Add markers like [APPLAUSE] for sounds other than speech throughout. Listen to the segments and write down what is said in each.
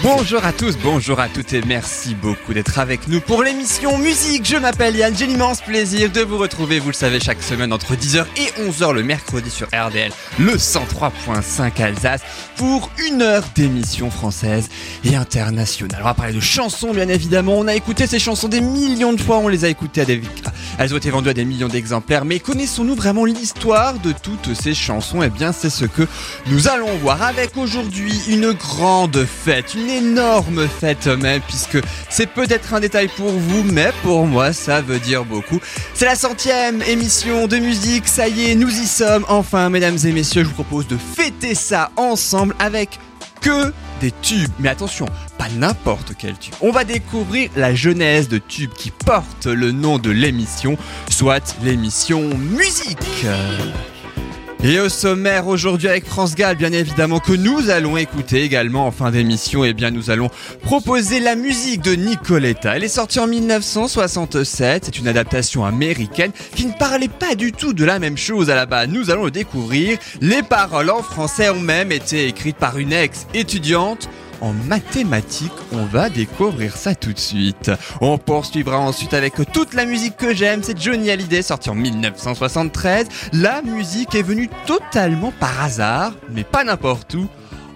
Bonjour à tous, bonjour à toutes et merci beaucoup d'être avec nous pour l'émission Musique. Je m'appelle Yann, j'ai l'immense plaisir de vous retrouver, vous le savez, chaque semaine entre 10h et 11h le mercredi sur RDL, le 103.5 Alsace, pour une heure d'émission française et internationale. On va parler de chansons, bien évidemment. On a écouté ces chansons des millions de fois, on les a écoutées à des... Elles ont été vendues à des millions d'exemplaires, mais connaissons-nous vraiment l'histoire de toutes ces chansons? Eh bien, c'est ce que nous allons voir avec aujourd'hui une grande fête, une énorme fête même, puisque c'est peut-être un détail pour vous, mais pour moi, ça veut dire beaucoup. C'est la centième émission de musique, ça y est, nous y sommes. Enfin, mesdames et messieurs, je vous propose de fêter ça ensemble avec que des tubes. Mais attention, pas n'importe quel tube. On va découvrir la genèse de tubes qui portent le nom de l'émission, soit l'émission musique. Et au sommaire aujourd'hui avec France Gall, bien évidemment, que nous allons écouter également en fin d'émission, et eh bien nous allons proposer la musique de Nicoletta. Elle est sortie en 1967, c'est une adaptation américaine qui ne parlait pas du tout de la même chose à la base. Nous allons le découvrir. Les paroles en français ont même été écrites par une ex-étudiante en mathématiques. On va découvrir ça tout de suite. On poursuivra ensuite avec toute la musique que j'aime. C'est Johnny Hallyday sorti en 1973. La musique est venue totalement par hasard, mais pas n'importe où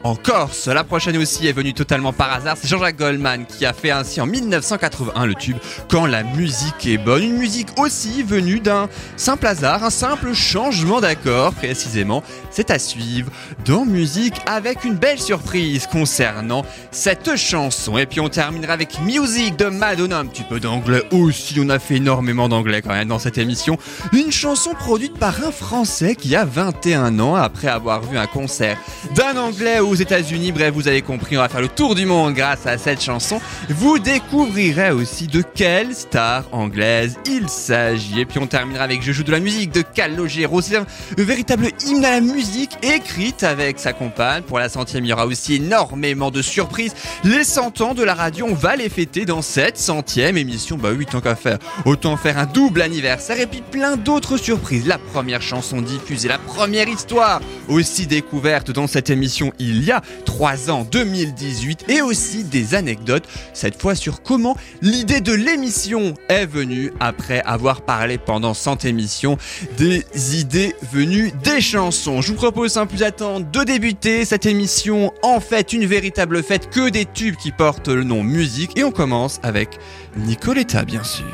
en Corse. La prochaine aussi est venue totalement par hasard. C'est Jean-Jacques Goldman qui a fait ainsi en 1981 le tube Quand la musique est bonne. Une musique aussi venue d'un simple hasard, un simple changement d'accord précisément. C'est à suivre dans musique avec une belle surprise concernant cette chanson. Et puis on terminera avec Music de Madonna. Un petit peu d'anglais aussi. On a fait énormément d'anglais quand même dans cette émission. Une chanson produite par un Français qui a 21 ans après avoir vu un concert d'un anglais aux États-Unis. Bref, vous avez compris, on va faire le tour du monde grâce à cette chanson. Vous découvrirez aussi de quelle star anglaise il s'agit. Et puis on terminera avec Je joue de la musique de Calogero. C'est un véritable hymne à la musique écrite avec sa compagne. Pour la centième, il y aura aussi énormément de surprises. Les cent ans de la radio, on va les fêter dans cette centième émission. Bah oui, tant qu'à faire. Autant faire un double anniversaire et puis plein d'autres surprises. La première chanson diffusée, la première histoire aussi découverte dans cette émission il y a 3 ans, 2018, et aussi des anecdotes, cette fois sur comment l'idée de l'émission est venue après avoir parlé pendant 100 émissions des idées venues des chansons. Je vous propose sans plus attendre de débuter cette émission en fait une véritable fête que des tubes qui portent le nom musique et on commence avec Nicoletta bien sûr.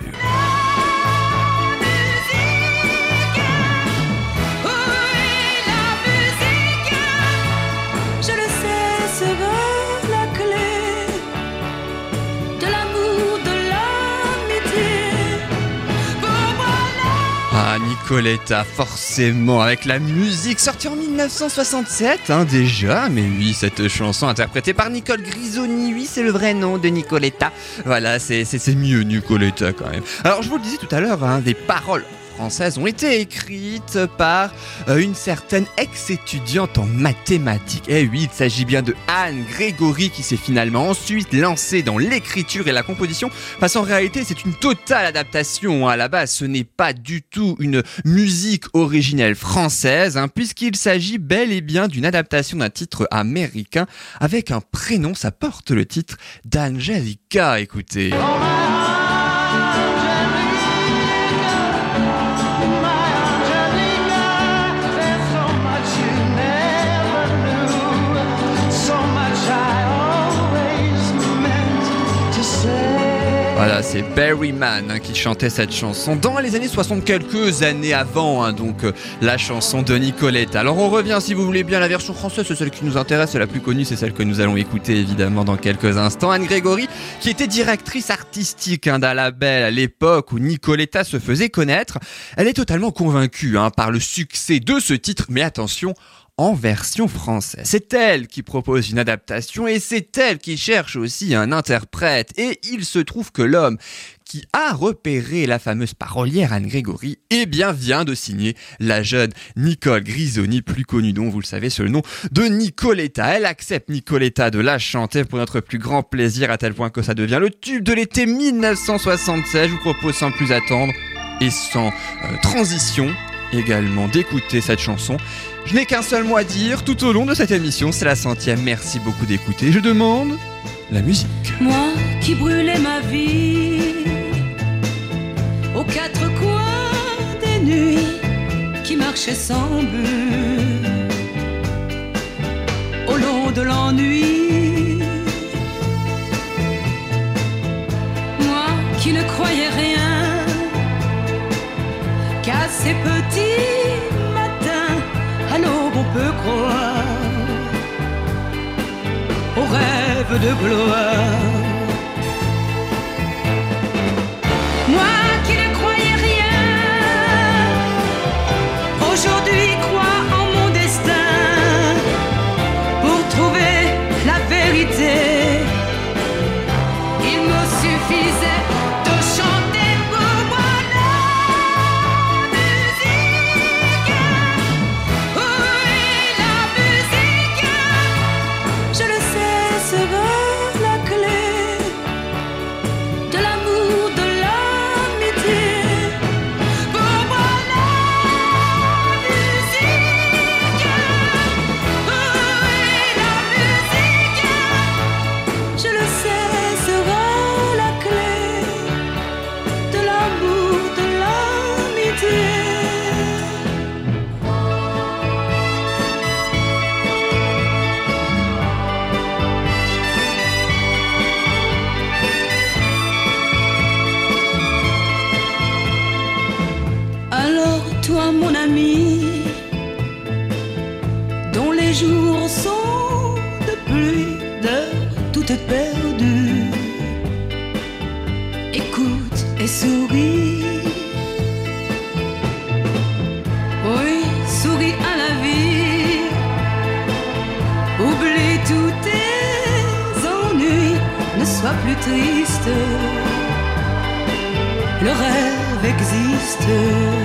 Nicoletta, forcément, avec la musique sortie en 1967, hein, déjà. Mais oui, cette chanson interprétée par Nicole Grisoni, oui, c'est le vrai nom de Nicoletta. Voilà, c'est mieux Nicoletta quand même. Alors, je vous le disais tout à l'heure, hein, des paroles françaises ont été écrites par euh, une certaine ex-étudiante en mathématiques. Eh oui, il s'agit bien de Anne Grégory qui s'est finalement ensuite lancée dans l'écriture et la composition. Parce qu'en réalité, c'est une totale adaptation. À la base, ce n'est pas du tout une musique originelle française, hein, puisqu'il s'agit bel et bien d'une adaptation d'un titre américain avec un prénom. Ça porte le titre d'Angelica. Écoutez. Voilà, c'est Barry Mann hein, qui chantait cette chanson dans les années 60, quelques années avant, hein, donc euh, la chanson de Nicolette. Alors on revient, si vous voulez bien, la version française, c'est celle qui nous intéresse, c'est la plus connue, c'est celle que nous allons écouter évidemment dans quelques instants. Anne Grégory, qui était directrice artistique hein, d'un label à l'époque où Nicoletta se faisait connaître, elle est totalement convaincue hein, par le succès de ce titre, mais attention, en version française. C'est elle qui propose une adaptation et c'est elle qui cherche aussi un interprète. Et il se trouve que l'homme qui a repéré la fameuse parolière Anne Grégory, eh bien vient de signer la jeune Nicole Grisoni, plus connue dont vous le savez sous le nom de Nicoletta. Elle accepte Nicoletta de la chanter pour notre plus grand plaisir à tel point que ça devient le tube de l'été 1976. Je vous propose sans plus attendre et sans euh, transition également d'écouter cette chanson. Je n'ai qu'un seul mot à dire tout au long de cette émission, c'est la centième. Merci beaucoup d'écouter. Je demande la musique. Moi qui brûlais ma vie aux quatre coins des nuits, qui marchais sans but au long de l'ennui. Moi qui ne croyais rien croire au rêve de gloire. wasted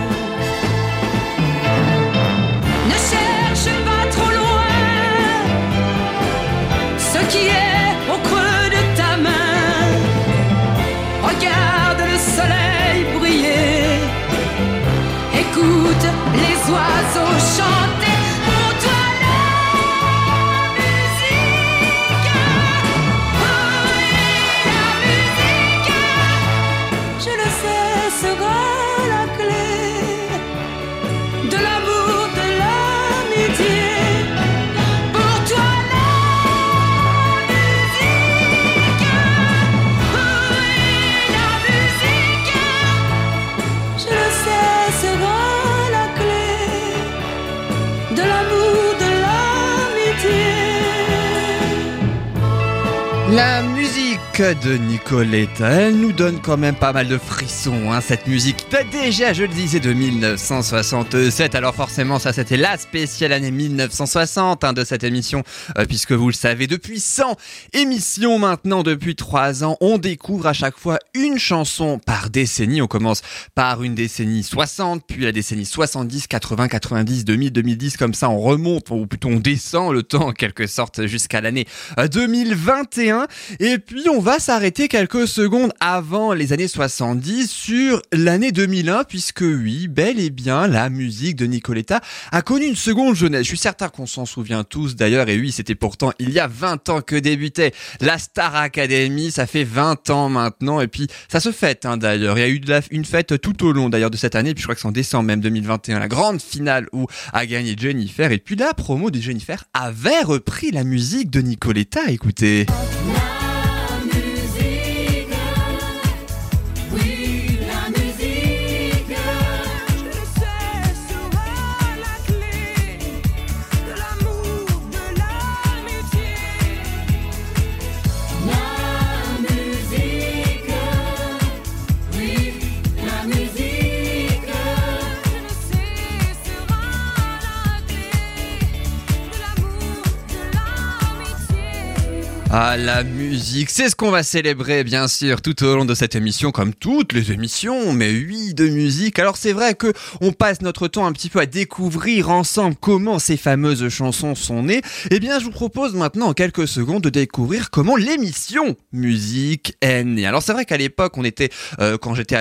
musique de Nicoletta, elle nous donne quand même pas mal de frissons, hein, cette musique. Déjà, je le disais, de 1967, alors forcément, ça c'était la spéciale année 1960 hein, de cette émission, euh, puisque vous le savez, depuis 100 émissions maintenant, depuis 3 ans, on découvre à chaque fois une chanson par décennie. On commence par une décennie 60, puis la décennie 70, 80, 90, 2000, 2010, comme ça on remonte, ou plutôt on descend le temps en quelque sorte jusqu'à l'année euh, 2021. Et puis on va s'arrêter quelques secondes avant les années 70 sur l'année 2001, puisque oui, bel et bien, la musique de Nicoletta a connu une seconde jeunesse. Je suis certain qu'on s'en souvient tous d'ailleurs, et oui, c'était pourtant il y a 20 ans que débutait la Star Academy, ça fait 20 ans maintenant, et puis ça se fête hein, d'ailleurs. Il y a eu une fête tout au long d'ailleurs de cette année, puis je crois que c'est en décembre même 2021, la grande finale où a gagné Jennifer, et puis la promo de Jennifer avait repris la musique de Nicoletta, écoutez. Ah, la musique, c'est ce qu'on va célébrer, bien sûr, tout au long de cette émission, comme toutes les émissions, mais oui, de musique. Alors c'est vrai que on passe notre temps un petit peu à découvrir ensemble comment ces fameuses chansons sont nées. Eh bien, je vous propose maintenant, en quelques secondes, de découvrir comment l'émission musique est née. Alors c'est vrai qu'à l'époque, on était, euh, quand j'étais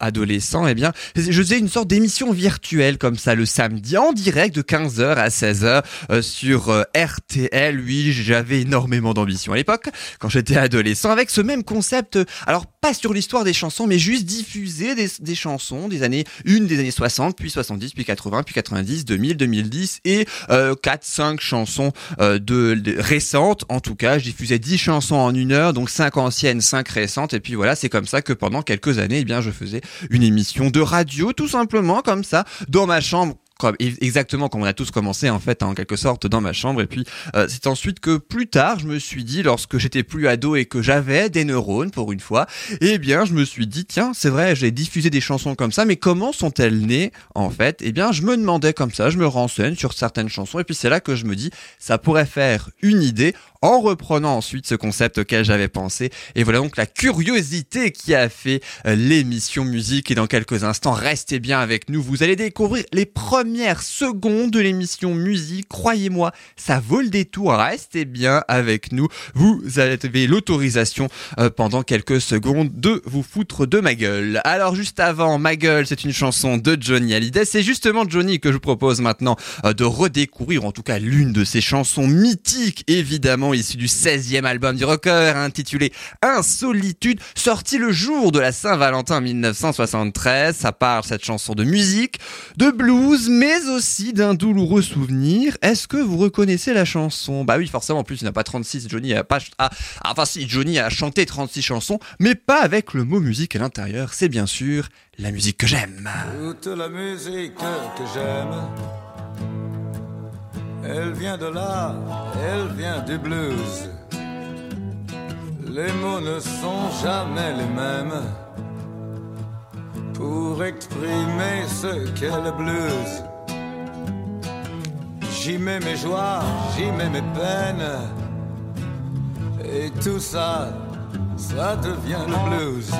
adolescent, eh bien, je faisais une sorte d'émission virtuelle comme ça le samedi, en direct de 15h à 16h euh, sur euh, RTL. Oui, j'avais énormément d'ambition l'époque, quand j'étais adolescent, avec ce même concept. euh, Alors, pas sur l'histoire des chansons, mais juste diffuser des, chansons des années, une des années 60, puis 70, puis 80, puis 90, 2000, 2010, et euh, 4, 5 chansons euh, de, récentes. En tout cas, je diffusais 10 chansons en une heure, donc 5 anciennes, 5 récentes, et puis voilà, c'est comme ça que pendant quelques années, eh bien, je faisais une émission de radio, tout simplement, comme ça, dans ma chambre exactement comme on a tous commencé en fait en quelque sorte dans ma chambre. Et puis euh, c'est ensuite que plus tard je me suis dit lorsque j'étais plus ado et que j'avais des neurones pour une fois eh bien je me suis dit tiens c'est vrai j'ai diffusé des chansons comme ça mais comment sont-elles nées en fait? Eh bien je me demandais comme ça je me renseigne sur certaines chansons et puis c'est là que je me dis ça pourrait faire une idée en reprenant ensuite ce concept auquel j'avais pensé. Et voilà donc la curiosité qui a fait euh, l'émission musique. Et dans quelques instants restez bien avec nous. Vous allez découvrir les premières secondes de l'émission musique. Croyez-moi ça vaut le détour. Restez bien avec nous. Vous avez l'autorisation euh, pendant quelques secondes de vous foutre de ma gueule. Alors juste avant ma gueule c'est une chanson de Johnny Hallyday. C'est justement Johnny que je vous propose maintenant euh, de redécouvrir en tout cas l'une de ses chansons mythiques évidemment issue du 16e album du rocker intitulé Insolitude sorti le jour de la Saint-Valentin 1973 ça parle cette chanson de musique de blues, mais aussi d'un douloureux souvenir. Est-ce que vous reconnaissez la chanson? Bah oui, forcément, en plus, il n'a pas 36, Johnny a pas... Ah, enfin si, Johnny a chanté 36 chansons, mais pas avec le mot musique à l'intérieur. C'est bien sûr la musique que j'aime. Toute la musique que j'aime, elle vient de là, elle vient du blues. Les mots ne sont jamais les mêmes pour exprimer ce qu'est le blues. J'y mets mes joies, j'y mets mes peines, et tout ça, ça devient le blues.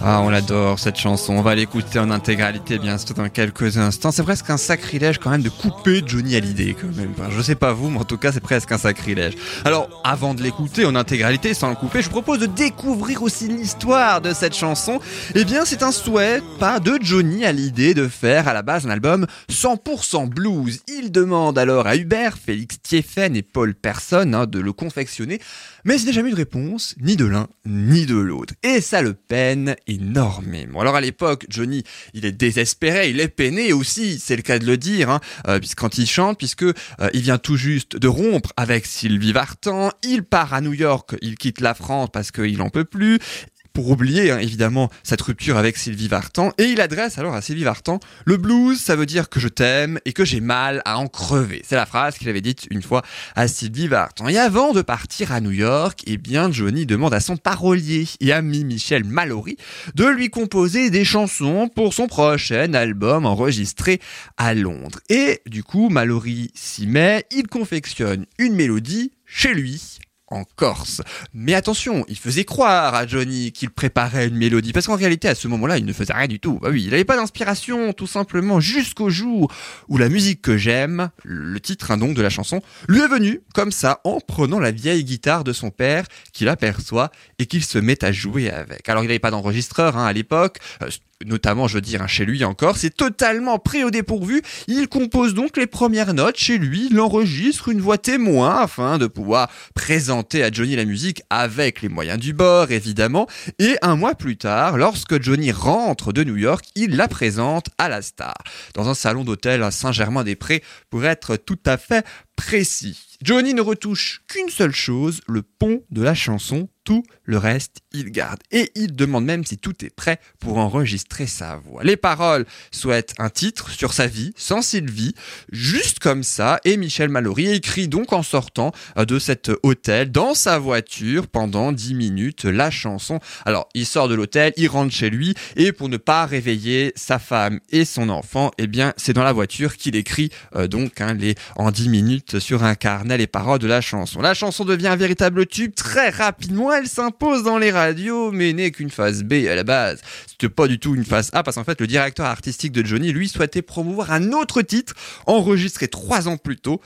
Ah, on l'adore cette chanson. On va l'écouter en intégralité, bien sûr, dans quelques instants. C'est presque un sacrilège quand même de couper Johnny Hallyday, quand même. Je sais pas vous, mais en tout cas, c'est presque un sacrilège. Alors, avant de l'écouter en intégralité, sans le couper, je vous propose de découvrir aussi l'histoire de cette chanson. Eh bien, c'est un souhait, pas de Johnny Hallyday, de faire à la base un album 100% blues. Il demande alors à Hubert, Félix Thieffen et Paul Persson hein, de le confectionner. Mais n'a jamais eu de réponse, ni de l'un, ni de l'autre. Et ça le peine énormément. Alors à l'époque, Johnny, il est désespéré, il est peiné aussi, c'est le cas de le dire, hein, euh, quand il chante, puisque euh, il vient tout juste de rompre avec Sylvie Vartan, il part à New York, il quitte la France parce qu'il en peut plus, pour oublier hein, évidemment cette rupture avec Sylvie Vartan, et il adresse alors à Sylvie Vartan le blues, ça veut dire que je t'aime et que j'ai mal à en crever. C'est la phrase qu'il avait dite une fois à Sylvie Vartan. Et avant de partir à New York, eh bien Johnny demande à son parolier et ami Michel Mallory de lui composer des chansons pour son prochain album enregistré à Londres. Et du coup, Mallory s'y met, il confectionne une mélodie chez lui en Corse. Mais attention, il faisait croire à Johnny qu'il préparait une mélodie, parce qu'en réalité, à ce moment-là, il ne faisait rien du tout. Bah oui, il n'avait pas d'inspiration, tout simplement, jusqu'au jour où la musique que j'aime, le titre hein, donc de la chanson, lui est venu comme ça, en prenant la vieille guitare de son père, qu'il aperçoit et qu'il se met à jouer avec. Alors, il n'avait pas d'enregistreur hein, à l'époque, euh, notamment, je veux dire, hein, chez lui encore, c'est totalement pris au dépourvu. Il compose donc les premières notes chez lui, il enregistre une voix témoin afin de pouvoir présenter à Johnny la musique avec les moyens du bord, évidemment. Et un mois plus tard, lorsque Johnny rentre de New York, il la présente à la star, dans un salon d'hôtel à Saint-Germain-des-Prés, pour être tout à fait précis. Johnny ne retouche qu'une seule chose, le pont de la chanson, tout le reste il garde. Et il demande même si tout est prêt pour enregistrer sa voix. Les paroles souhaitent un titre sur sa vie, sans Sylvie, juste comme ça, et Michel Mallory écrit donc en sortant de cet hôtel, dans sa voiture, pendant 10 minutes, la chanson. Alors, il sort de l'hôtel, il rentre chez lui, et pour ne pas réveiller sa femme et son enfant, eh bien, c'est dans la voiture qu'il écrit euh, donc hein, les, en 10 minutes sur un carnet les paroles de la chanson. La chanson devient un véritable tube très rapidement, elle s'impose dans les radios, mais n'est qu'une phase B à la base. C'était pas du tout une phase A, parce qu'en fait le directeur artistique de Johnny, lui, souhaitait promouvoir un autre titre, enregistré trois ans plus tôt,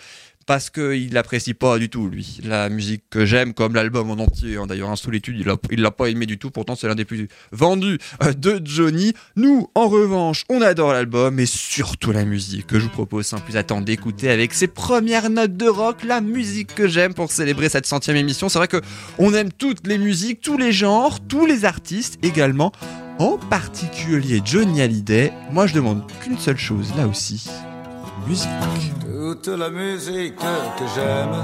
parce qu'il n'apprécie pas du tout, lui, la musique que j'aime, comme l'album en entier. hein. D'ailleurs, en solitude, il il l'a pas aimé du tout. Pourtant, c'est l'un des plus vendus euh, de Johnny. Nous, en revanche, on adore l'album et surtout la musique que je vous propose sans plus attendre d'écouter avec ses premières notes de rock, la musique que j'aime pour célébrer cette centième émission. C'est vrai que on aime toutes les musiques, tous les genres, tous les artistes également. En particulier Johnny Hallyday. Moi, je demande qu'une seule chose, là aussi. Toute la musique que j'aime,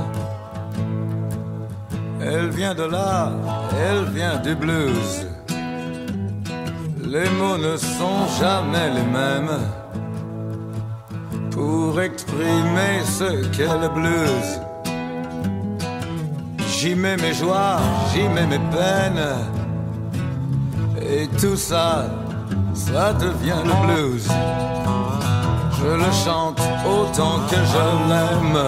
elle vient de là, elle vient du blues. Les mots ne sont jamais les mêmes pour exprimer ce qu'est le blues. J'y mets mes joies, j'y mets mes peines, et tout ça, ça devient le blues. Je le chante autant que je l'aime.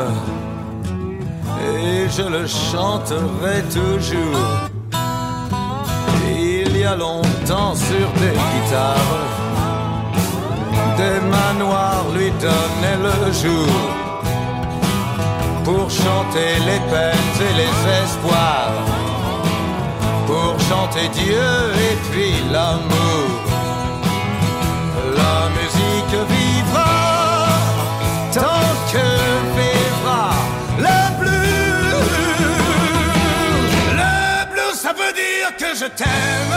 Et je le chanterai toujours. Il y a longtemps sur des guitares Des manoirs lui donnaient le jour. Pour chanter les peines et les espoirs. Pour chanter Dieu et puis l'amour musique vivra tant que vivra le blues. Le blues, ça veut dire que je t'aime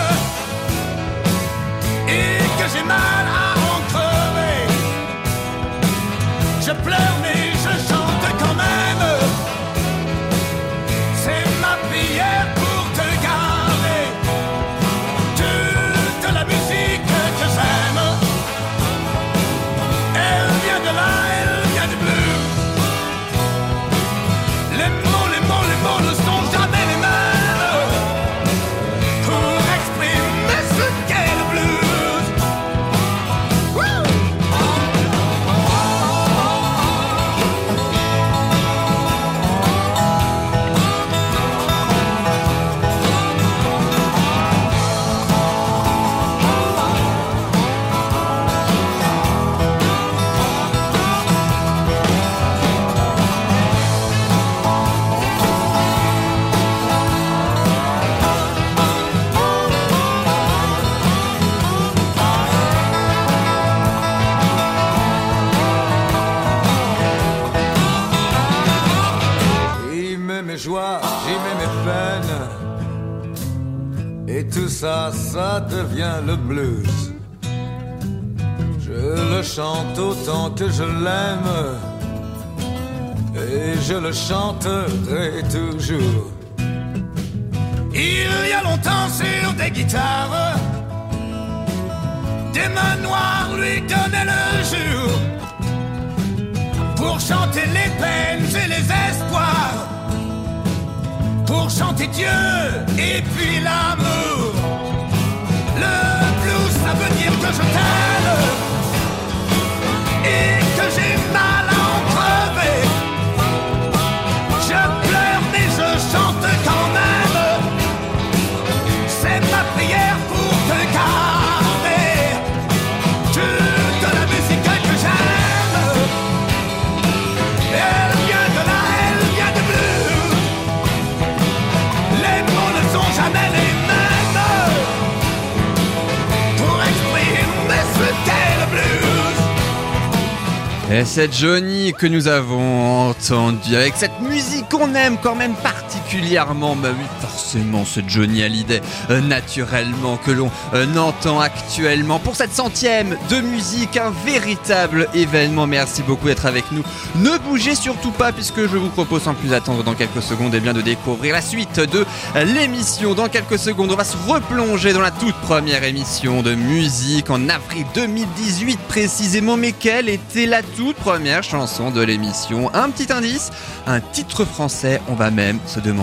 et que j'ai mal à en. Je pleure mais chanterai toujours. Il y a longtemps sur des guitares, des manoirs lui donnaient le jour pour chanter les peines et les espoirs, pour chanter Dieu et puis l'amour. Et c'est Johnny que nous avons entendu avec cette musique qu'on aime quand même particulièrement. Oui, forcément, ce Johnny Hallyday, euh, naturellement, que l'on euh, entend actuellement pour cette centième de musique, un véritable événement. Merci beaucoup d'être avec nous. Ne bougez surtout pas puisque je vous propose sans plus attendre dans quelques secondes et bien de découvrir la suite de l'émission. Dans quelques secondes, on va se replonger dans la toute première émission de musique en avril 2018 précisément. Mais quelle était la toute première chanson de l'émission? Un petit indice, un titre français. On va même se demander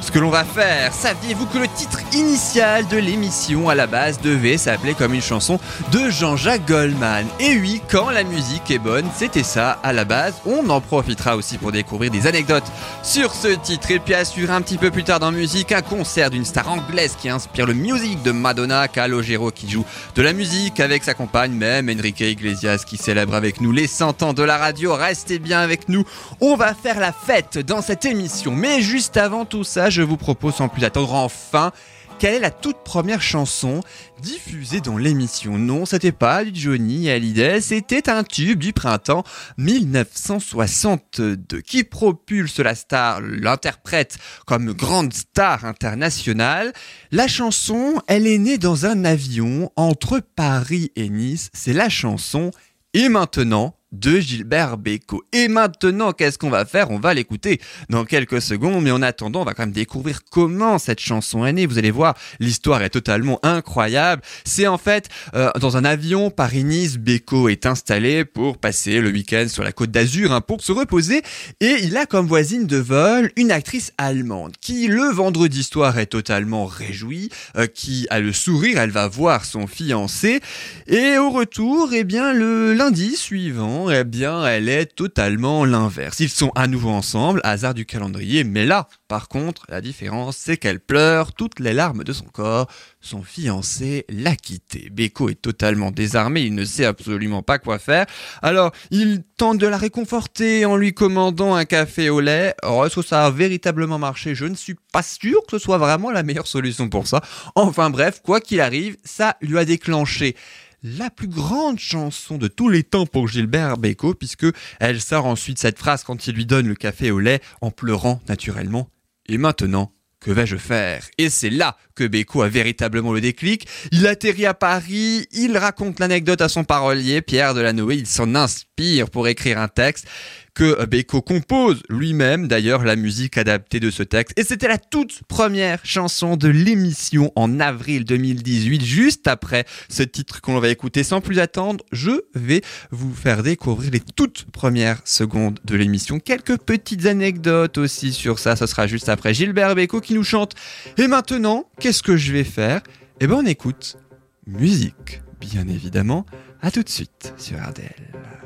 ce que l'on va faire. Saviez-vous que le titre initial de l'émission à la base devait s'appeler comme une chanson de Jean-Jacques Goldman? Et oui, quand la musique est bonne, c'était ça à la base. On en profitera aussi pour découvrir des anecdotes sur ce titre. Et puis assurer un petit peu plus tard dans musique un concert d'une star anglaise qui inspire le music de Madonna, Calogero qui joue de la musique avec sa compagne même Enrique Iglesias qui célèbre avec nous les 100 ans de la radio. Restez bien avec nous. On va faire la fête dans cette émission. Mais juste avant tout ça, je vous propose sans plus attendre enfin quelle est la toute première chanson diffusée dans l'émission? Non, c'était pas du Johnny Hallyday, c'était un tube du printemps 1962 qui propulse la star, l'interprète comme grande star internationale. La chanson, elle est née dans un avion entre Paris et Nice. C'est la chanson Et maintenant de Gilbert Bécaud. Et maintenant, qu'est-ce qu'on va faire? On va l'écouter dans quelques secondes, mais en attendant, on va quand même découvrir comment cette chanson est née. Vous allez voir, l'histoire est totalement incroyable. C'est en fait euh, dans un avion Paris-Nice, Bécaud est installé pour passer le week-end sur la côte d'Azur hein, pour se reposer, et il a comme voisine de vol une actrice allemande qui, le vendredi soir, est totalement réjouie, euh, qui a le sourire, elle va voir son fiancé, et au retour, eh bien, le lundi suivant, eh bien, elle est totalement l'inverse. Ils sont à nouveau ensemble, hasard du calendrier, mais là, par contre, la différence, c'est qu'elle pleure toutes les larmes de son corps. Son fiancé l'a quitté. Beko est totalement désarmé, il ne sait absolument pas quoi faire. Alors, il tente de la réconforter en lui commandant un café au lait. Alors, est-ce que ça a véritablement marché? Je ne suis pas sûr que ce soit vraiment la meilleure solution pour ça. Enfin bref, quoi qu'il arrive, ça lui a déclenché la plus grande chanson de tous les temps pour Gilbert Bécaud, puisque elle sort ensuite cette phrase quand il lui donne le café au lait, en pleurant naturellement. Et maintenant, que vais-je faire? Et c'est là que Bécaud a véritablement le déclic. Il atterrit à Paris, il raconte l'anecdote à son parolier, Pierre Delanoë, il s'en inspire pour écrire un texte que Beko compose lui-même d'ailleurs la musique adaptée de ce texte. Et c'était la toute première chanson de l'émission en avril 2018, juste après ce titre qu'on va écouter. Sans plus attendre, je vais vous faire découvrir les toutes premières secondes de l'émission. Quelques petites anecdotes aussi sur ça, ce sera juste après Gilbert Beko qui nous chante. Et maintenant, qu'est-ce que je vais faire? Eh ben on écoute musique, bien évidemment. À tout de suite sur RDL.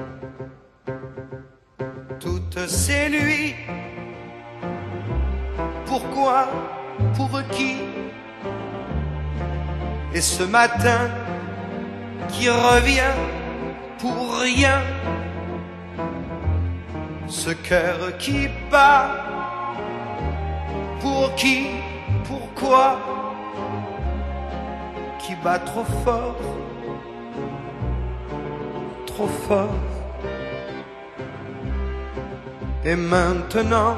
toutes ces nuits. Pourquoi Pour qui? Et ce matin qui revient pour rien. Ce cœur qui bat. Pour qui? Pourquoi? Qui bat trop fort? Trop fort et maintenant,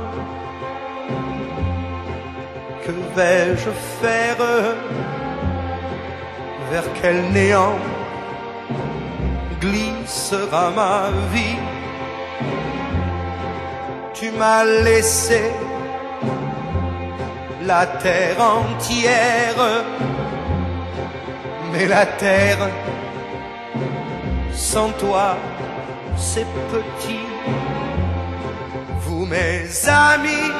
que vais-je faire Vers quel néant glissera ma vie Tu m'as laissé la terre entière, mais la terre sans toi, c'est petit mes amis,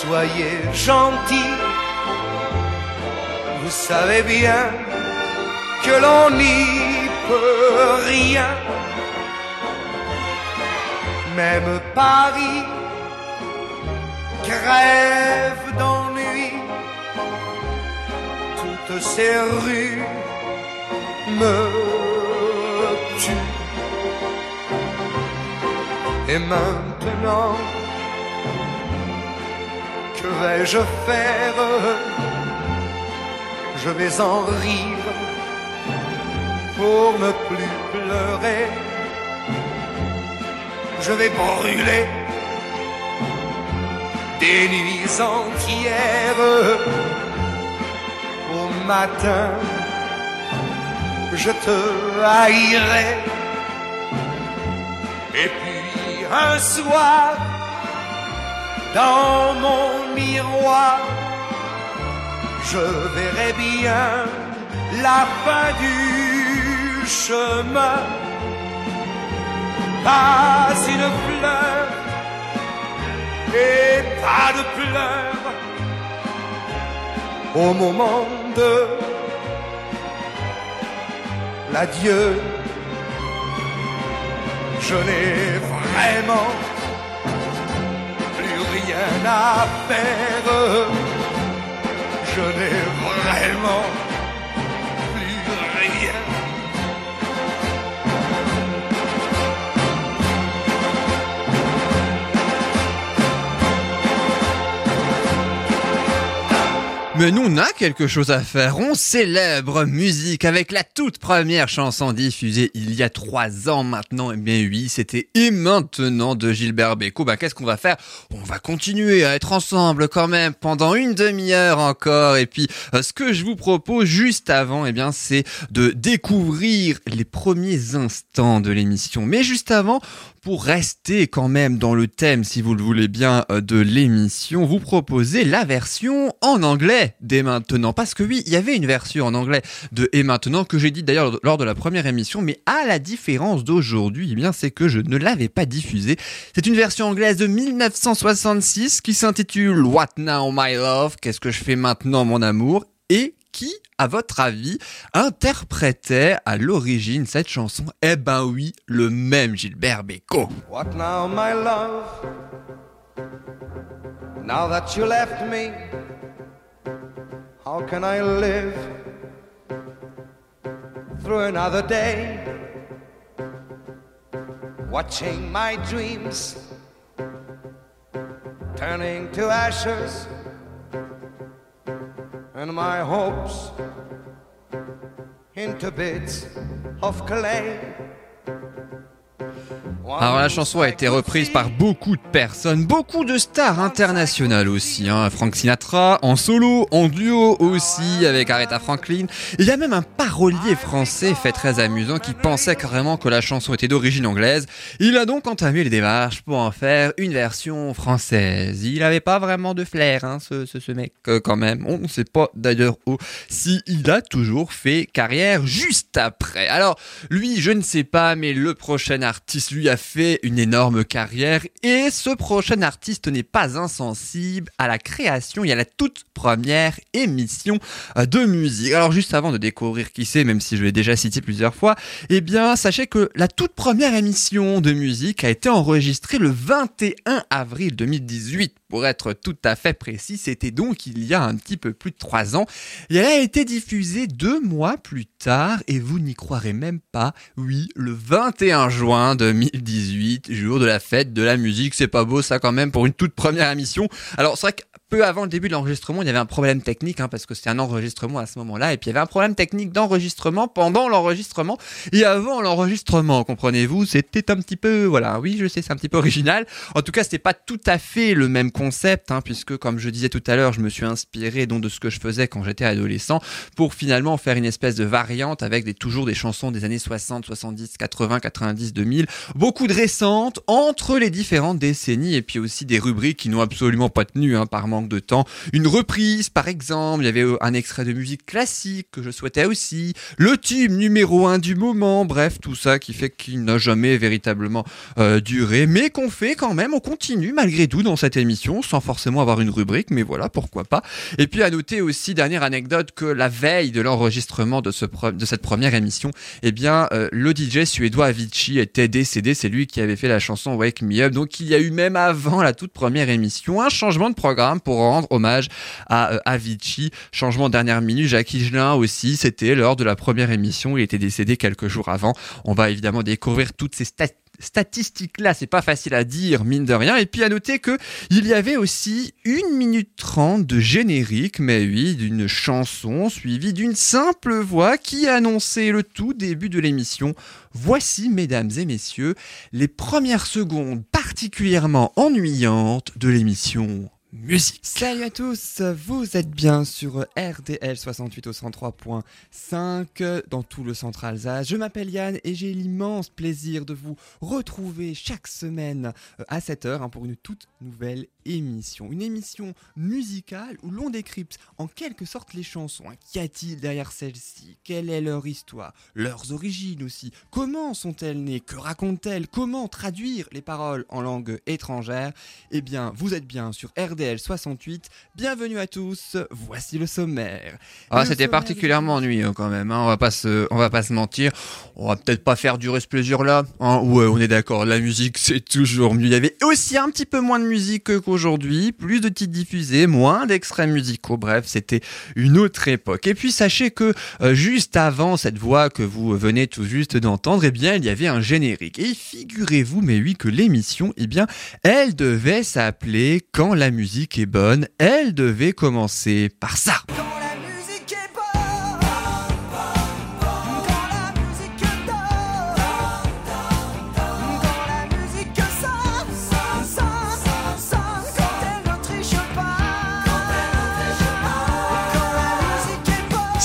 soyez gentils. Vous savez bien que l'on n'y peut rien. Même Paris crève d'ennui. Toutes ces rues me tuent. Et maintenant, que vais-je faire? Je vais en rire pour ne plus pleurer. Je vais brûler des nuits entières. Au matin, je te haïrai. Un soir, dans mon miroir, je verrai bien la fin du chemin. Pas une fleur et pas de pleurs au moment de l'adieu. Je n'ai vraiment plus rien à faire. Je n'ai vraiment plus rien. Mais nous, on a quelque chose à faire. On célèbre musique avec la toute première chanson diffusée il y a trois ans maintenant. Mais oui, c'était Et maintenant de Gilbert Bécaud. Bah, qu'est-ce qu'on va faire? On va continuer à être ensemble quand même pendant une demi-heure encore. Et puis, euh, ce que je vous propose juste avant, eh bien, c'est de découvrir les premiers instants de l'émission. Mais juste avant, pour rester quand même dans le thème, si vous le voulez bien, euh, de l'émission, vous proposez la version en anglais dès maintenant. Parce que oui, il y avait une version en anglais de Et maintenant que j'ai dit d'ailleurs lors de la première émission, mais à la différence d'aujourd'hui, eh bien, c'est que je ne l'avais pas diffusée. C'est une version anglaise de 1966 qui s'intitule What Now My Love? Qu'est-ce que je fais maintenant mon amour? Et qui, à votre avis, interprétait à l'origine cette chanson? Eh ben oui, le même Gilbert Bécaud. What now, my love? Now that you left me, how can I live through another day? Watching my dreams turning to ashes and my hopes into bits of clay. Alors la chanson a été reprise par beaucoup de personnes, beaucoup de stars internationales aussi. Hein. Frank Sinatra en solo, en duo aussi avec Aretha Franklin. Il y a même un parolier français fait très amusant qui pensait carrément que la chanson était d'origine anglaise. Il a donc entamé les démarches pour en faire une version française. Il n'avait pas vraiment de flair, hein, ce, mec euh, quand même. On ne sait pas d'ailleurs si il a toujours fait carrière juste après. Alors lui, je ne sais pas, mais le prochain artiste lui a fait une énorme carrière et ce prochain artiste n'est pas insensible à la création et à la toute première émission euh, de musique. Alors juste avant de découvrir qui c'est, même si je l'ai déjà cité plusieurs fois, eh bien sachez que la toute première émission de musique a été enregistrée le 21 avril 2018 pour être tout à fait précis, c'était donc il y a un petit peu plus de trois ans. Et elle a été diffusée deux mois plus tard, et vous n'y croirez même pas, oui, le 21 juin 2018, jour de la fête de la musique. C'est pas beau ça quand même pour une toute première émission. Alors c'est vrai que peu avant le début de l'enregistrement, il y avait un problème technique, hein, parce que c'était un enregistrement à ce moment-là, et puis il y avait un problème technique d'enregistrement pendant l'enregistrement, et avant l'enregistrement, comprenez-vous, c'était un petit peu, voilà, oui, je sais, c'est un petit peu original. En tout cas, c'était pas tout à fait le même concept, hein, puisque, comme je disais tout à l'heure, je me suis inspiré donc de ce que je faisais quand j'étais adolescent, pour finalement faire une espèce de variante avec des, toujours des chansons des années 60, 70, 80, 90, 2000, beaucoup de récentes, entre les différentes décennies, et puis aussi des rubriques qui n'ont absolument pas tenu, hein, par de temps. Une reprise, par exemple, il y avait euh, un extrait de musique classique que je souhaitais aussi, le tube numéro un du moment, bref, tout ça qui fait qu'il n'a jamais véritablement euh, duré, mais qu'on fait quand même, on continue malgré tout dans cette émission, sans forcément avoir une rubrique, mais voilà, pourquoi pas. Et puis à noter aussi, dernière anecdote, que la veille de l'enregistrement de, ce de cette première émission, eh bien, euh, le DJ suédois Avicii était décédé, c'est lui qui avait fait la chanson Wake Me Up, donc il y a eu même avant la toute première émission un changement de programme pour rendre hommage à euh, Avicii. Changement de dernière minute, Jacques Higelin aussi, c'était lors de la première émission, il était décédé quelques jours avant. On va évidemment découvrir toutes ces statistiques là, c'est pas facile à dire, mine de rien. Et puis à noter que il y avait aussi une minute trente de générique, mais oui, d'une chanson suivie d'une simple voix qui annonçait le tout début de l'émission. Voici, mesdames et messieurs, les premières secondes particulièrement ennuyantes de l'émission musique. Salut à tous, vous êtes bien sur RDL 68 au 103.5 dans tout le centre Alsace. Je m'appelle Yann et j'ai l'immense plaisir de vous retrouver chaque semaine euh, à 7h pour une toute nouvelle émission. Une émission musicale où l'on décrypte en quelque sorte les chansons. hein. Qu'y a-t-il derrière celles-ci Quelle est leur histoire? Leurs origines aussi Comment sont-elles nées? Que racontent-elles? Comment traduire les paroles en langue étrangère? Eh bien, vous êtes bien sur RDL 68. Bienvenue à tous. Voici le sommaire. Ah, c'était particulièrement ennuyeux quand même. hein. On va pas se, on va pas se mentir. On va peut-être pas faire durer ce plaisir-là. Hein. Ouais, on est d'accord. La musique, c'est toujours mieux. Il y avait aussi un petit peu moins de musique qu'aujourd'hui, plus de titres diffusés, moins d'extraits musicaux. Bref, c'était une autre époque. Et puis sachez que euh, juste avant cette voix que vous venez tout juste d'entendre, eh bien, il y avait un générique. Et figurez-vous, mais oui, que l'émission, eh bien, elle devait s'appeler Quand la musique est bonne. Elle devait commencer par ça.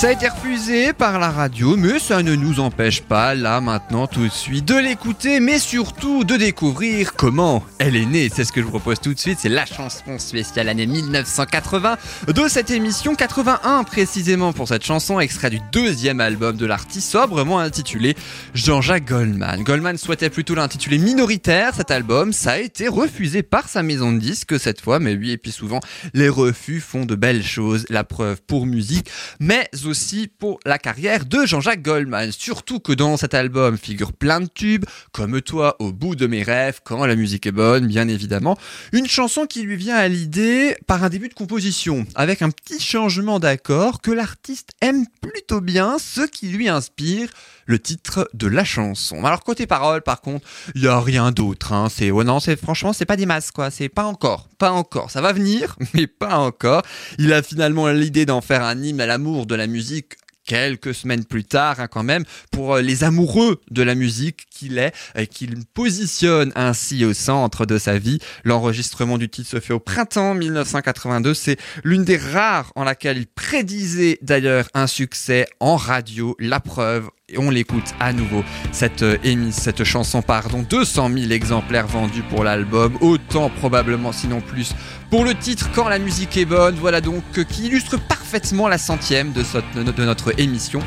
Ça a été refusé par la radio, mais ça ne nous empêche pas, là, maintenant, tout de suite, de l'écouter, mais surtout de découvrir comment elle est née. C'est ce que je vous propose tout de suite, c'est la chanson spéciale année 1980 de cette émission, 81 précisément pour cette chanson, extrait du deuxième album de l'artiste, sobrement intitulé Jean-Jacques Goldman. Goldman souhaitait plutôt l'intituler minoritaire, cet album, ça a été refusé par sa maison de disques cette fois, mais oui, et puis souvent, les refus font de belles choses, la preuve pour musique, mais aussi pour la carrière de Jean-Jacques Goldman. Surtout que dans cet album figurent plein de tubes, comme toi au bout de mes rêves, quand la musique est bonne, bien évidemment. Une chanson qui lui vient à l'idée par un début de composition, avec un petit changement d'accord que l'artiste aime plutôt bien, ce qui lui inspire le titre de la chanson. Alors côté parole, par contre, il y a rien d'autre. Hein. C'est ouais, non, c'est franchement, c'est pas des masses quoi. C'est pas encore, pas encore. Ça va venir, [LAUGHS] mais pas encore. Il a finalement l'idée d'en faire un hymne à l'amour de la musique quelques semaines plus tard hein, quand même pour euh, les amoureux de la musique qu'il est et qu'il positionne ainsi au centre de sa vie. L'enregistrement du titre se fait au printemps 1982. C'est l'une des rares en laquelle il prédisait d'ailleurs un succès en radio. La preuve, et on l'écoute à nouveau. Cette euh, émise, cette chanson, pardon, 200 000 exemplaires vendus pour l'album, autant probablement, sinon plus, pour le titre Quand la musique est bonne. Voilà donc euh, qui illustre parfaitement la centième de, de notre émission.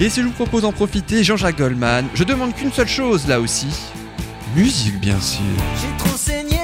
Et si je vous propose d'en profiter, Jean-Jacques Goldman, je demande qu'une seule chose là aussi. Musique, bien sûr. J'ai trop saigné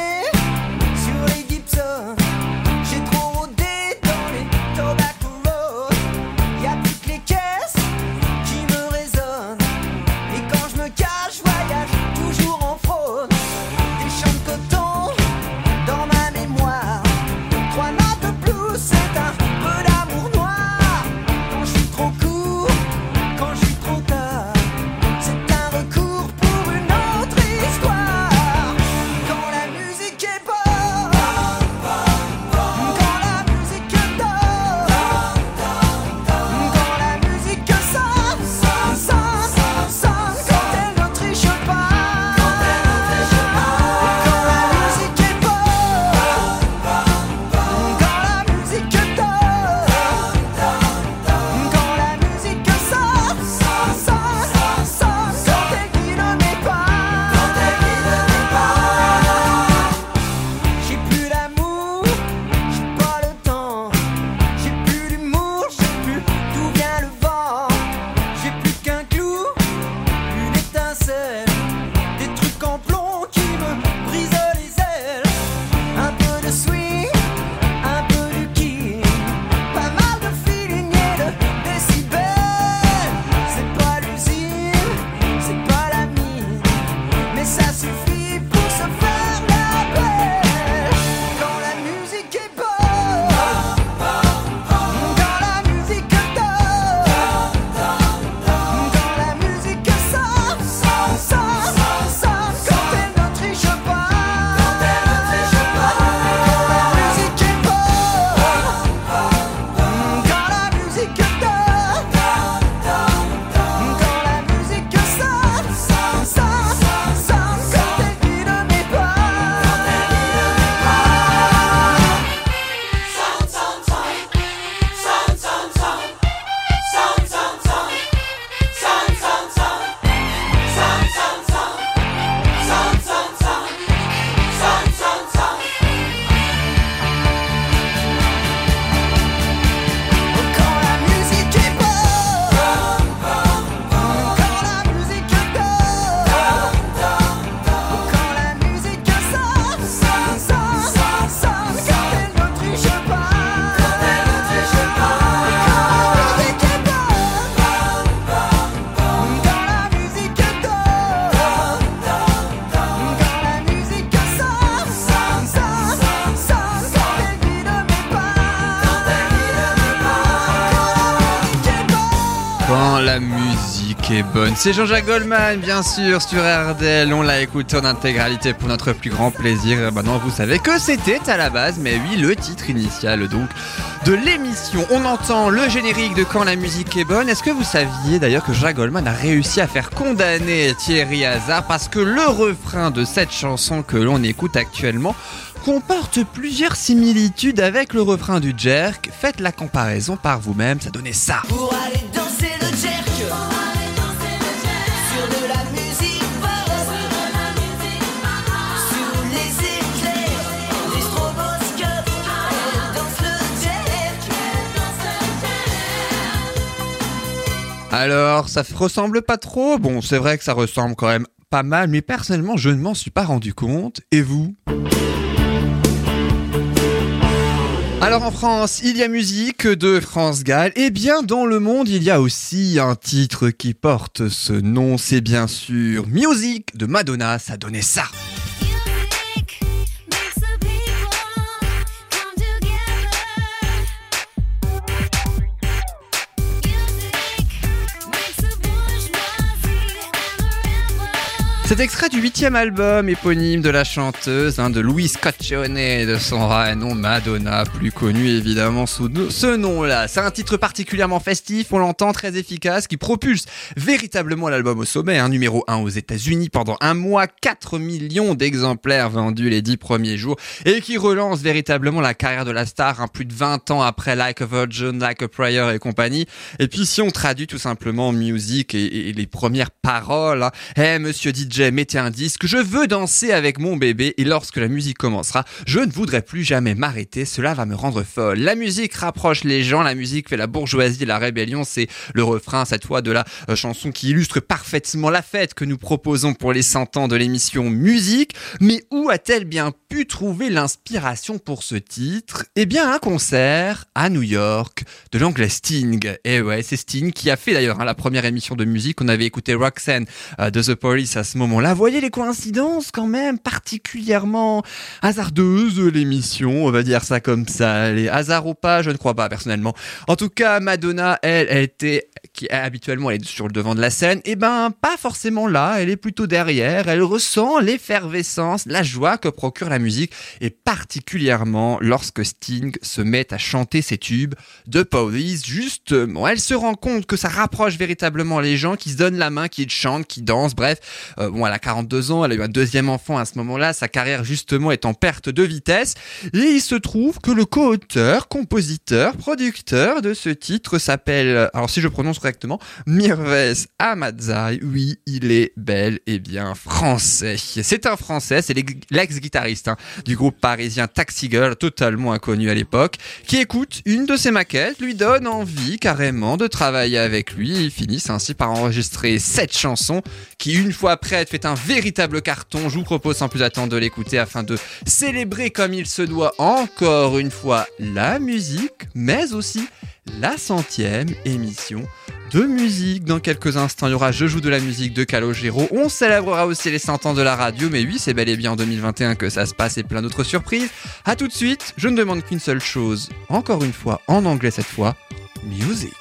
bonne. C'est Jean-Jacques Goldman, bien sûr, sur RDL. On l'a écouté en intégralité pour notre plus grand plaisir. Maintenant, vous savez que c'était à la base, mais oui, le titre initial donc de l'émission. On entend le générique de Quand la musique est bonne. Est-ce que vous saviez d'ailleurs que Jacques Goldman a réussi à faire condamner Thierry Hazard parce que le refrain de cette chanson que l'on écoute actuellement comporte plusieurs similitudes avec le refrain du Jerk? Faites la comparaison par vous-même, ça donnait ça. Le jerk Alors, ça ressemble pas trop. Bon, c'est vrai que ça ressemble quand même pas mal, mais personnellement, je ne m'en suis pas rendu compte. Et vous? Alors en France, il y a musique de France Gall, et bien dans le monde, il y a aussi un titre qui porte ce nom, c'est bien sûr Music de Madonna, ça donnait ça. Cet extrait du huitième album éponyme de la chanteuse, hein, de Louise Coccione et de son nom Madonna, plus connu évidemment sous ce nom-là. C'est un titre particulièrement festif, on l'entend très efficace, qui propulse véritablement l'album au sommet, hein, numéro 1 aux États-Unis pendant un mois, 4 millions d'exemplaires vendus les 10 premiers jours, et qui relance véritablement la carrière de la star, hein, plus de 20 ans après Like a Virgin, Like a Prayer et compagnie. Et puis si on traduit tout simplement musique et, et les premières paroles, hein, eh monsieur DJ, mettez un disque, je veux danser avec mon bébé et lorsque la musique commencera, je ne voudrais plus jamais m'arrêter, cela va me rendre folle. La musique rapproche les gens, la musique fait la bourgeoisie, la rébellion, c'est le refrain cette fois de la euh, chanson qui illustre parfaitement la fête que nous proposons pour les 100 ans de l'émission Musique. Mais où a-t-elle bien pu trouver l'inspiration pour ce titre? Eh bien un concert à New York de l'anglais Sting. Et ouais, c'est Sting qui a fait d'ailleurs hein, la première émission de musique. On avait écouté Roxanne euh, de The Police à ce moment-là. Voyez les coïncidences quand même particulièrement hasardeuses l'émission, on va dire ça comme ça. Les hasards ou pas, je ne crois pas personnellement. En tout cas, Madonna, elle, elle était qui habituellement elle est sur le devant de la scène, et ben pas forcément là, elle est plutôt derrière, elle ressent l'effervescence, la joie que procure la musique, et particulièrement lorsque Sting se met à chanter ses tubes de Police, justement, elle se rend compte que ça rapproche véritablement les gens qui se donnent la main, qui chantent, qui dansent, bref, euh, bon, elle a 42 ans, elle a eu un deuxième enfant à ce moment-là, sa carrière justement est en perte de vitesse, et il se trouve que le co-auteur, compositeur, producteur de ce titre s'appelle, alors si je prononce correctement, Mirvez Ahmadzai. Oui, il est bel et bien français. C'est un français, c'est l'ex-guitariste hein, du groupe parisien Taxi Girl, totalement inconnu à l'époque, qui écoute une de ses maquettes, lui donne envie carrément de travailler avec lui ils finissent ainsi par enregistrer cette chanson qui, une fois prête, fait un véritable carton. Je vous propose sans plus attendre de l'écouter afin de célébrer comme il se doit encore une fois la musique, mais aussi la centième émission de musique. Dans quelques instants, il y aura Je joue de la musique de Calogero. On célébrera aussi les 100 ans de la radio, mais oui, c'est bel et bien en 2021 que ça se passe et plein d'autres surprises. A tout de suite, je ne demande qu'une seule chose, encore une fois, en anglais cette fois, music.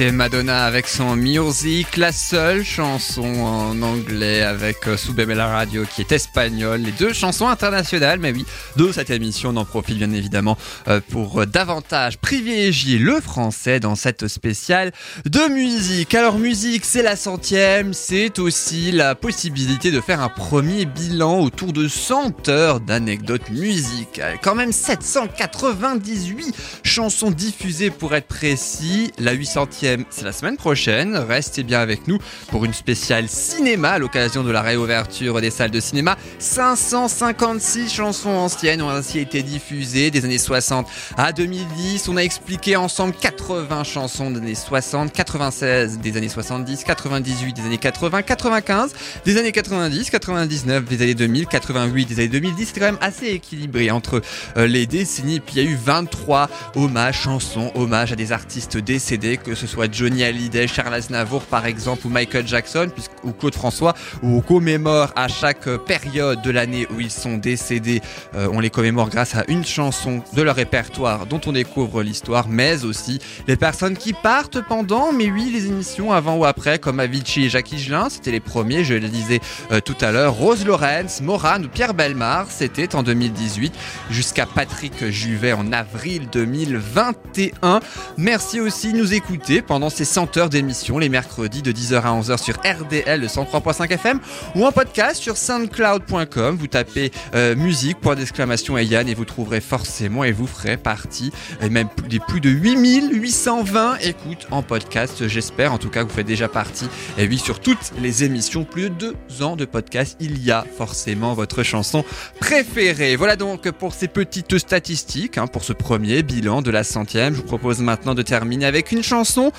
Madonna avec son Music, la seule chanson en anglais avec euh, Subeme la radio qui est espagnole. Les deux chansons internationales, mais oui, de cette émission, on en profite bien évidemment euh, pour euh, davantage privilégier le français dans cette spéciale de musique. Alors musique, c'est la centième, c'est aussi la possibilité de faire un premier bilan autour de 100 heures d'anecdotes musicales. Quand même 798 chansons diffusées pour être précis. La 800e, c'est la semaine prochaine. Restez bien avec nous pour une spéciale cinéma à l'occasion de la réouverture des salles de cinéma. 556 chansons anciennes ont ainsi été diffusées des années 60 à 2010. On a expliqué ensemble 80 chansons des années 60, 96 des années 70, 98 des années 80, 95 des années 90, 99 des années 2000, 88 des années 2010. C'est quand même assez équilibré entre euh, les décennies. Puis il y a eu 23 hommages, chansons, hommages à des artistes décédés, que ce soit Johnny Hallyday, Charles Aznavour par exemple, ou Michael Jackson, ou Claude François, où on commémore à chaque euh, période de l'année où ils sont décédés. euh, on les commémore grâce à une chanson de leur répertoire dont on découvre l'histoire, mais aussi les personnes qui partent pendant, mais oui, les émissions avant ou après, comme Avicii et Jacques Higelin, c'était les premiers, je le disais euh, tout à l'heure. Rose Lorenz, Morane ou Pierre Belmar, c'était en 2018, jusqu'à Patrick Juvet en avril 2021. Merci aussi de nous écouter pendant ces 100 heures d'émission, les mercredis de 10h à 11h sur RDL, le 103.5 FM, ou en podcast sur soundcloud.com. Vous tapez euh, musique, point d'exclamation et Yann, et vous trouverez forcément, et vous ferez partie, et même des plus de 8820 écoutes en podcast, j'espère. En tout cas, vous faites déjà partie. Et oui, sur toutes les émissions, plus de deux ans de podcast, il y a forcément votre chanson préférée. Voilà donc pour ces petites statistiques, hein, pour ce premier bilan de la centième. Je vous propose maintenant de terminer avec une chanson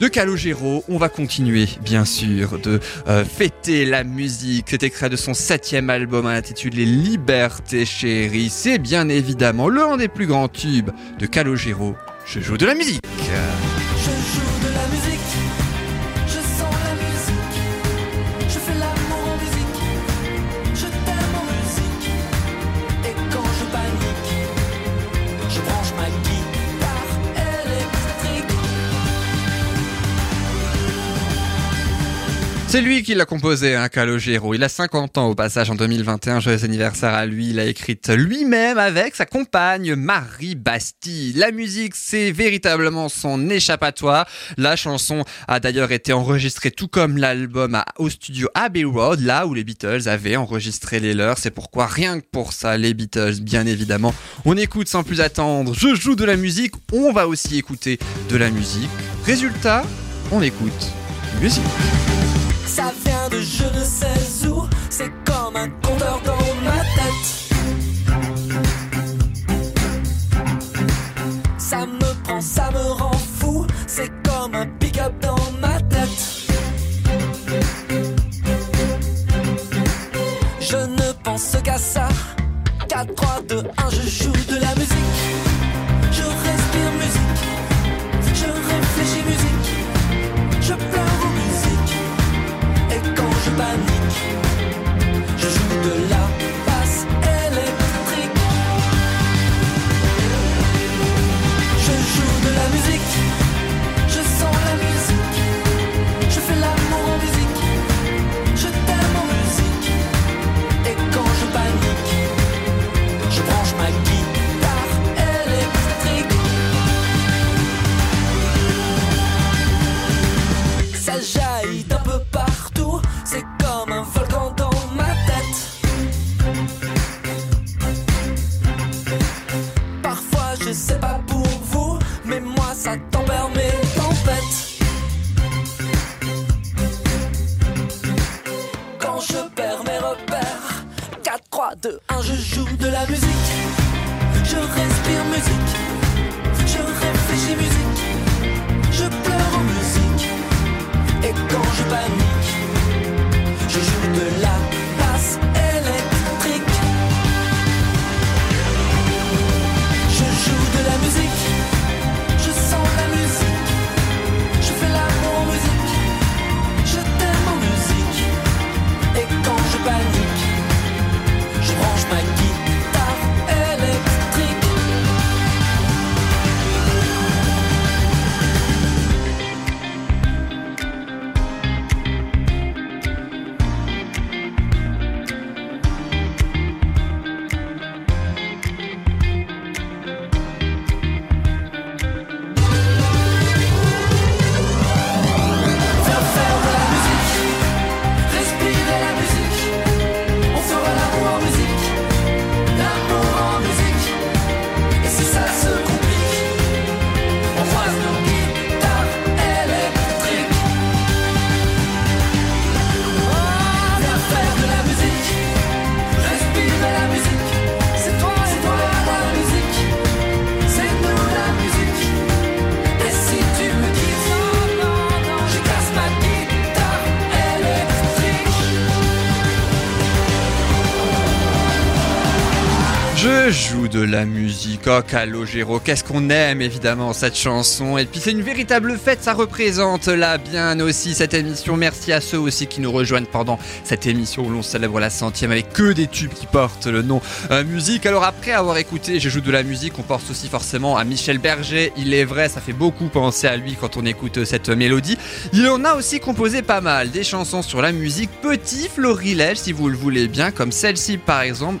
de Calogero. On va continuer, bien sûr, de euh, fêter la musique. C'est extrait de son septième album intitulé Liberté chérie. C'est bien évidemment l'un des plus grands tubes de Calogero. Je joue de la musique. C'est lui qui l'a composé, hein, Calogero. Il a 50 ans au passage en 2021. Joyeux anniversaire à lui. Il l'a écrite lui-même avec sa compagne Marie Bastille. La musique, c'est véritablement son échappatoire. La chanson a d'ailleurs été enregistrée tout comme l'album au studio Abbey Road, là où les Beatles avaient enregistré les leurs. C'est pourquoi rien que pour ça, les Beatles, bien évidemment. On écoute sans plus attendre. Je joue de la musique. On va aussi écouter de la musique. Résultat, on écoute musique. Ça vient de je ne sais où, c'est comme un compteur dans ma tête. Ça me prend, ça me rend fou, c'est comme un pick-up dans ma tête. Je ne pense qu'à ça. 4, 3, 2, 1, je joue de la musique. Je respire musique. Panique, je joue de la oh Calogero, qu'est-ce qu'on aime évidemment cette chanson. Et puis c'est une véritable fête, ça représente là bien aussi cette émission. Merci à ceux aussi qui nous rejoignent pendant cette émission où l'on célèbre la centième avec que des tubes qui portent le nom euh, musique. Alors après avoir écouté Je joue de la musique, on pense aussi forcément à Michel Berger. Il est vrai, ça fait beaucoup penser à lui quand on écoute cette mélodie. Il en a aussi composé pas mal, des chansons sur la musique, petit florilège si vous le voulez bien, comme celle-ci par exemple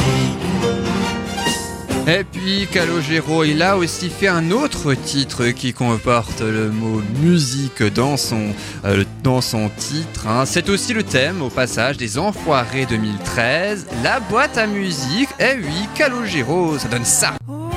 Et puis Calogero, il a aussi fait un autre titre qui comporte le mot musique dans son, euh, dans son titre. hein. C'est aussi le thème, au passage, des Enfoirés 2013, la boîte à musique. Eh oui, Calogero, ça donne ça. Oh,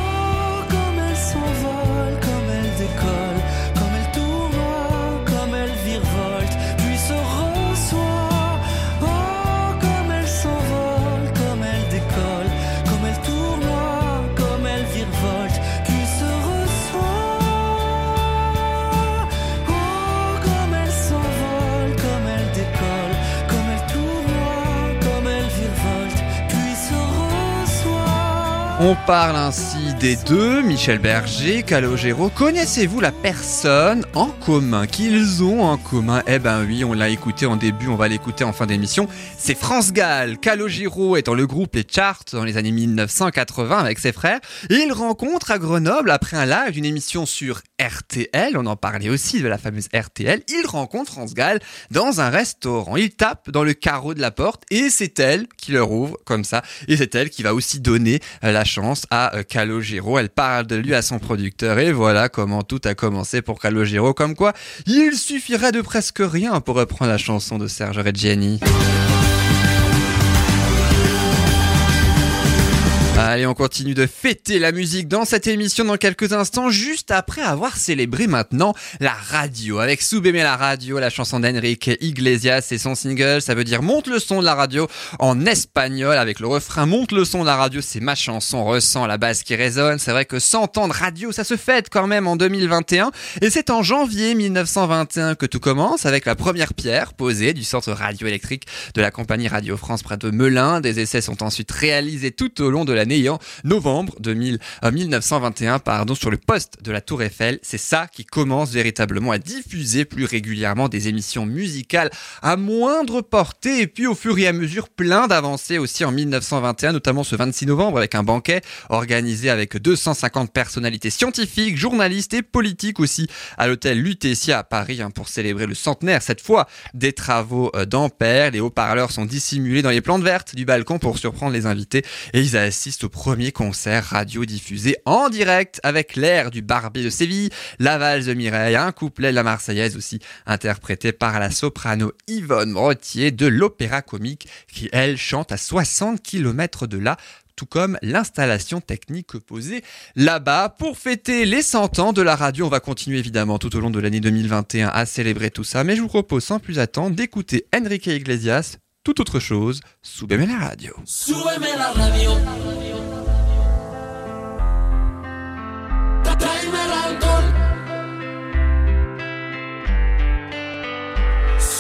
On parle ainsi des deux, Michel Berger, Calogero. Connaissez-vous la personne en commun qu'ils ont en commun? Eh ben oui, on l'a écouté en début, on va l'écouter en fin d'émission. C'est France Gall. Calogero est dans le groupe Les Charts dans les années 1980 avec ses frères. Il rencontre à Grenoble, après un live d'une émission sur RTL, on en parlait aussi de la fameuse RTL, il rencontre France Gall dans un restaurant. Il tape dans le carreau de la porte et c'est elle qui leur ouvre comme ça. Et c'est elle qui va aussi donner la chance à euh, Elle parle de lui à son producteur et voilà comment tout a commencé pour Calogero. Comme quoi, il suffirait de presque rien pour reprendre la chanson de Serge Reggiani. Allez, on continue de fêter la musique dans cette émission dans quelques instants, juste après avoir célébré maintenant la radio. Avec Soubémé la radio, la chanson d'Enrique Iglesias et son single, ça veut dire Monte le son de la radio en espagnol avec le refrain Monte le son de la radio, c'est ma chanson, on ressent la basse qui résonne. C'est vrai que 100 ans de radio, ça se fête quand même en 2021. Et c'est en janvier 1921 que tout commence avec la première pierre posée du centre radioélectrique de la compagnie Radio France près de Melun. Des essais sont ensuite réalisés tout au long de l'année en novembre 2000, euh, 1921 pardon, sur le poste de la Tour Eiffel. C'est ça qui commence véritablement à diffuser plus régulièrement des émissions musicales à moindre portée et puis au fur et à mesure plein d'avancées aussi en 1921, notamment ce 26 novembre avec un banquet organisé avec 250 personnalités scientifiques, journalistes et politiques aussi à l'hôtel Lutetia à Paris hein, pour célébrer le centenaire cette fois des travaux euh, d'Ampère. Les haut-parleurs sont dissimulés dans les plantes vertes du balcon pour surprendre les invités et ils assistent au premier concert radio diffusé en direct avec l'air du Barbier de Séville, la valse de Mireille, un couplet de la Marseillaise aussi interprété par la soprano Yvonne Brottier de l'Opéra Comique qui elle chante à 60 km de là tout comme l'installation technique posée là-bas. Pour fêter les 100 ans de la radio, on va continuer évidemment tout au long de l'année 2021 à célébrer tout ça, mais je vous propose sans plus attendre d'écouter Enrique Iglesias, tout autre chose, BML la radio. Súbeme la radio.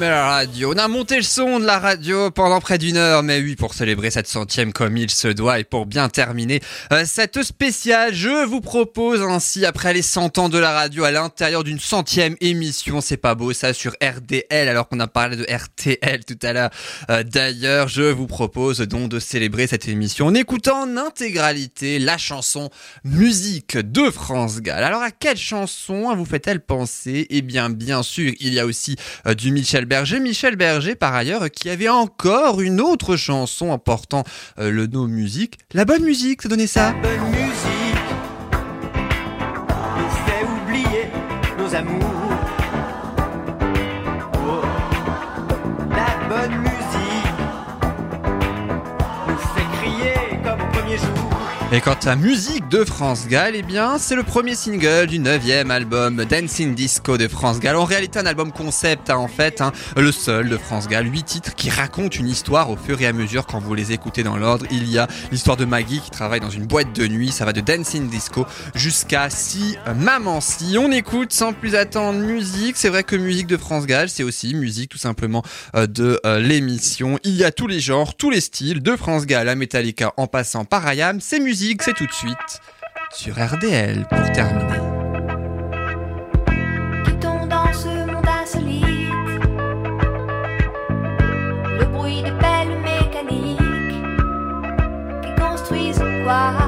Radio. On a monté le son de la radio pendant près d'une heure, mais oui, pour célébrer cette centième comme il se doit et pour bien terminer euh, cette spéciale, je vous propose ainsi, après les 100 ans de la radio, à l'intérieur d'une centième émission, c'est pas beau ça, sur RDL, alors qu'on a parlé de RTL tout à l'heure. Euh, D'ailleurs, je vous propose donc de célébrer cette émission en écoutant en intégralité la chanson Musique de France Gall. Alors à quelle chanson vous fait-elle penser? Eh bien, bien sûr, il y a aussi euh, du Michel Berger. Michel Berger, par ailleurs, qui avait encore une autre chanson en portant euh, le nom musique. La bonne musique, ça donnait ça. Et quant à musique de France Gall, eh bien, c'est le premier single du neuvième album Dancing Disco de France Gall. En réalité, un album concept, hein, en fait, hein, le seul de France Gall. Huit titres qui racontent une histoire au fur et à mesure quand vous les écoutez dans l'ordre. Il y a l'histoire de Maggie qui travaille dans une boîte de nuit. Ça va de Dancing Disco jusqu'à Si Maman Si. On écoute sans plus attendre musique. C'est vrai que musique de France Gall, c'est aussi musique tout simplement euh, de euh, l'émission. Il y a tous les genres, tous les styles, de France Gall à Metallica en passant par Ayam. C'est musique, c'est tout de suite sur RDL pour terminer. Quittons dans ce monde insolite le bruit des pelles mécaniques qui construisent quoi?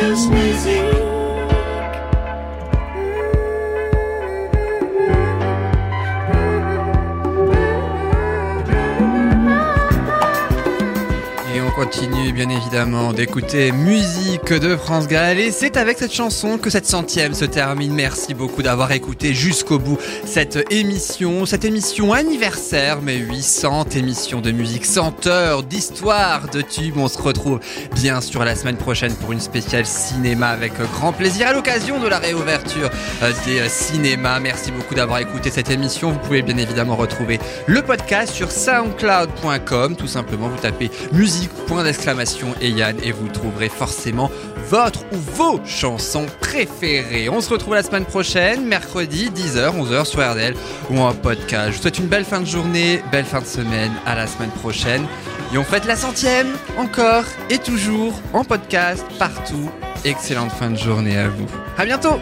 Just sneezing. Continue bien évidemment d'écouter musique de France Gall et c'est avec cette chanson que cette centième se termine. Merci beaucoup d'avoir écouté jusqu'au bout cette émission, cette émission anniversaire, mais 800 émissions de musique, 100 heures d'histoire de tubes. On se retrouve bien sûr la semaine prochaine pour une spéciale cinéma avec grand plaisir à l'occasion de la réouverture euh, des euh, cinémas. Merci beaucoup d'avoir écouté cette émission. Vous pouvez bien évidemment retrouver le podcast sur soundcloud.com. Tout simplement, vous tapez musique, point d'exclamation et Yann et vous trouverez forcément votre ou vos chansons préférées. On se retrouve la semaine prochaine, mercredi, 10h, 11h sur RDL ou en podcast. Je vous souhaite une belle fin de journée, belle fin de semaine. À la semaine prochaine. Et on fête la centième, encore et toujours, en podcast, partout. Excellente fin de journée à vous. À bientôt!